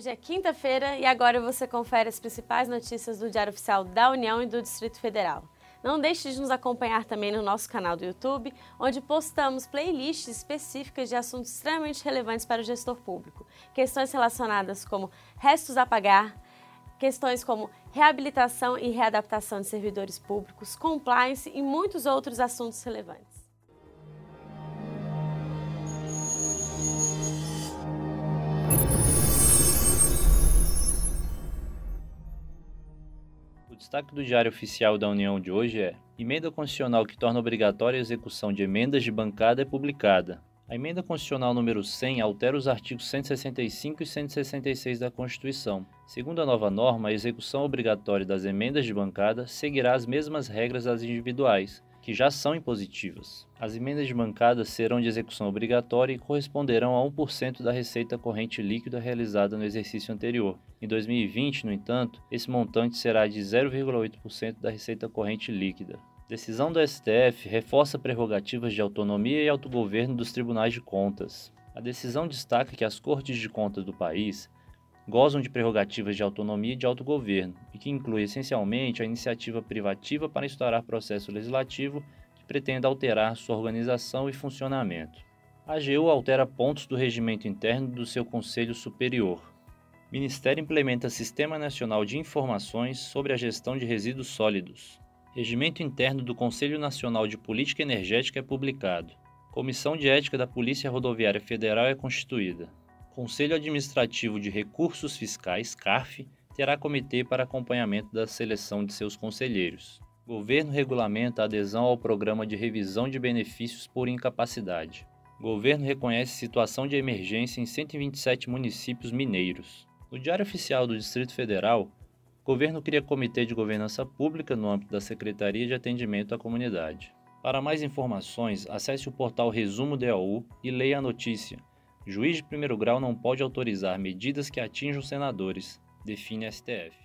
Hoje é quinta-feira e agora você confere as principais notícias do Diário Oficial da União e do Distrito Federal. Não deixe de nos acompanhar também no nosso canal do YouTube, onde postamos playlists específicas de assuntos extremamente relevantes para o gestor público. Questões relacionadas como restos a pagar, questões como reabilitação e readaptação de servidores públicos, compliance e muitos outros assuntos relevantes. O destaque do Diário Oficial da União de hoje é: Emenda constitucional que torna obrigatória a execução de emendas de bancada é publicada. A emenda constitucional número 100 altera os artigos 165 e 166 da Constituição. Segundo a nova norma, a execução obrigatória das emendas de bancada seguirá as mesmas regras das individuais, que já são impositivas. As emendas de bancada serão de execução obrigatória e corresponderão a 1% da receita corrente líquida realizada no exercício anterior. Em 2020, no entanto, esse montante será de 0,8% da receita corrente líquida. Decisão do STF reforça prerrogativas de autonomia e autogoverno dos tribunais de contas. A decisão destaca que as cortes de contas do país gozam de prerrogativas de autonomia e de autogoverno, e que inclui essencialmente a iniciativa privativa para instaurar processo legislativo que pretenda alterar sua organização e funcionamento. A AGU altera pontos do regimento interno do seu Conselho Superior. Ministério implementa Sistema Nacional de Informações sobre a Gestão de Resíduos Sólidos. Regimento interno do Conselho Nacional de Política Energética é publicado. Comissão de Ética da Polícia Rodoviária Federal é constituída. Conselho Administrativo de Recursos Fiscais, CARF, terá comitê para acompanhamento da seleção de seus conselheiros. Governo regulamenta a adesão ao programa de revisão de benefícios por incapacidade. Governo reconhece situação de emergência em 127 municípios mineiros. No Diário Oficial do Distrito Federal, governo cria comitê de governança pública no âmbito da Secretaria de Atendimento à Comunidade. Para mais informações, acesse o portal Resumo DAU e leia a notícia. Juiz de primeiro grau não pode autorizar medidas que atinjam senadores, define STF.